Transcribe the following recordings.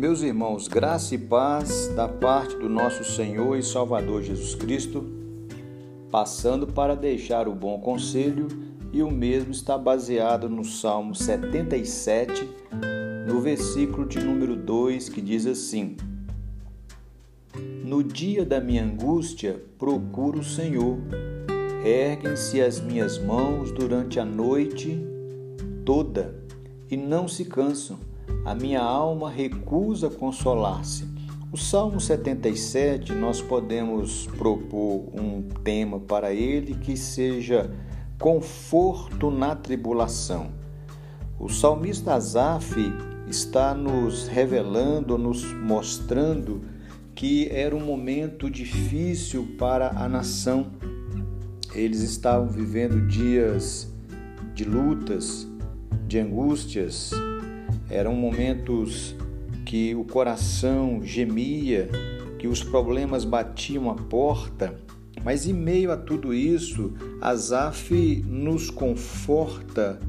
Meus irmãos, graça e paz da parte do nosso Senhor e Salvador Jesus Cristo, passando para deixar o bom conselho, e o mesmo está baseado no Salmo 77, no versículo de número 2, que diz assim: No dia da minha angústia, procuro o Senhor, erguem-se as minhas mãos durante a noite toda e não se cansam a minha alma recusa consolar-se. O Salmo 77, nós podemos propor um tema para ele que seja conforto na tribulação. O salmista Asaf está nos revelando, nos mostrando que era um momento difícil para a nação. Eles estavam vivendo dias de lutas, de angústias, eram momentos que o coração gemia, que os problemas batiam a porta, mas em meio a tudo isso, Asaf nos conforta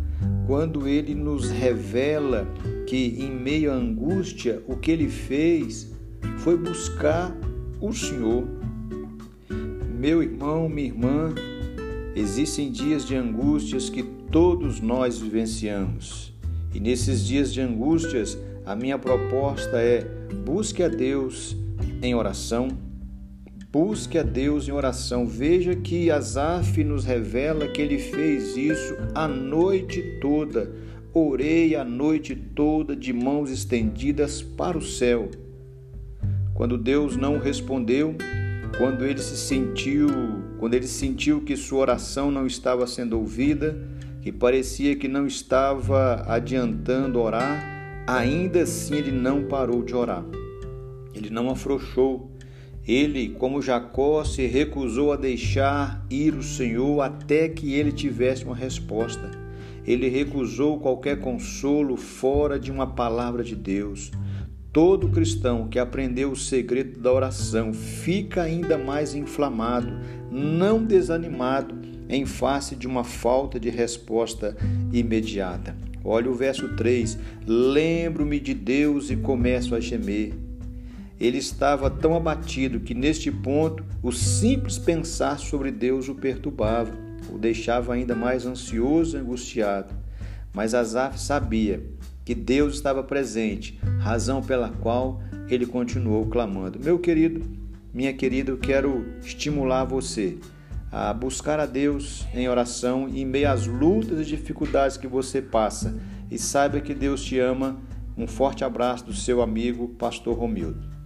quando ele nos revela que em meio à angústia, o que ele fez foi buscar o Senhor. Meu irmão, minha irmã, existem dias de angústias que todos nós vivenciamos. E nesses dias de angústias, a minha proposta é: busque a Deus em oração. Busque a Deus em oração. Veja que Asaf nos revela que ele fez isso a noite toda. Orei a noite toda de mãos estendidas para o céu. Quando Deus não respondeu, quando ele se sentiu, quando ele sentiu que sua oração não estava sendo ouvida, que parecia que não estava adiantando orar, ainda assim ele não parou de orar. Ele não afrouxou. Ele, como Jacó, se recusou a deixar ir o Senhor até que ele tivesse uma resposta. Ele recusou qualquer consolo fora de uma palavra de Deus. Todo cristão que aprendeu o segredo da oração fica ainda mais inflamado, não desanimado em face de uma falta de resposta imediata. Olha o verso 3: Lembro-me de Deus e começo a gemer. Ele estava tão abatido que, neste ponto, o simples pensar sobre Deus o perturbava, o deixava ainda mais ansioso e angustiado. Mas Asaf sabia que Deus estava presente, razão pela qual ele continuou clamando. Meu querido, minha querida, eu quero estimular você a buscar a Deus em oração em meio às lutas e dificuldades que você passa. E saiba que Deus te ama. Um forte abraço do seu amigo, Pastor Romildo.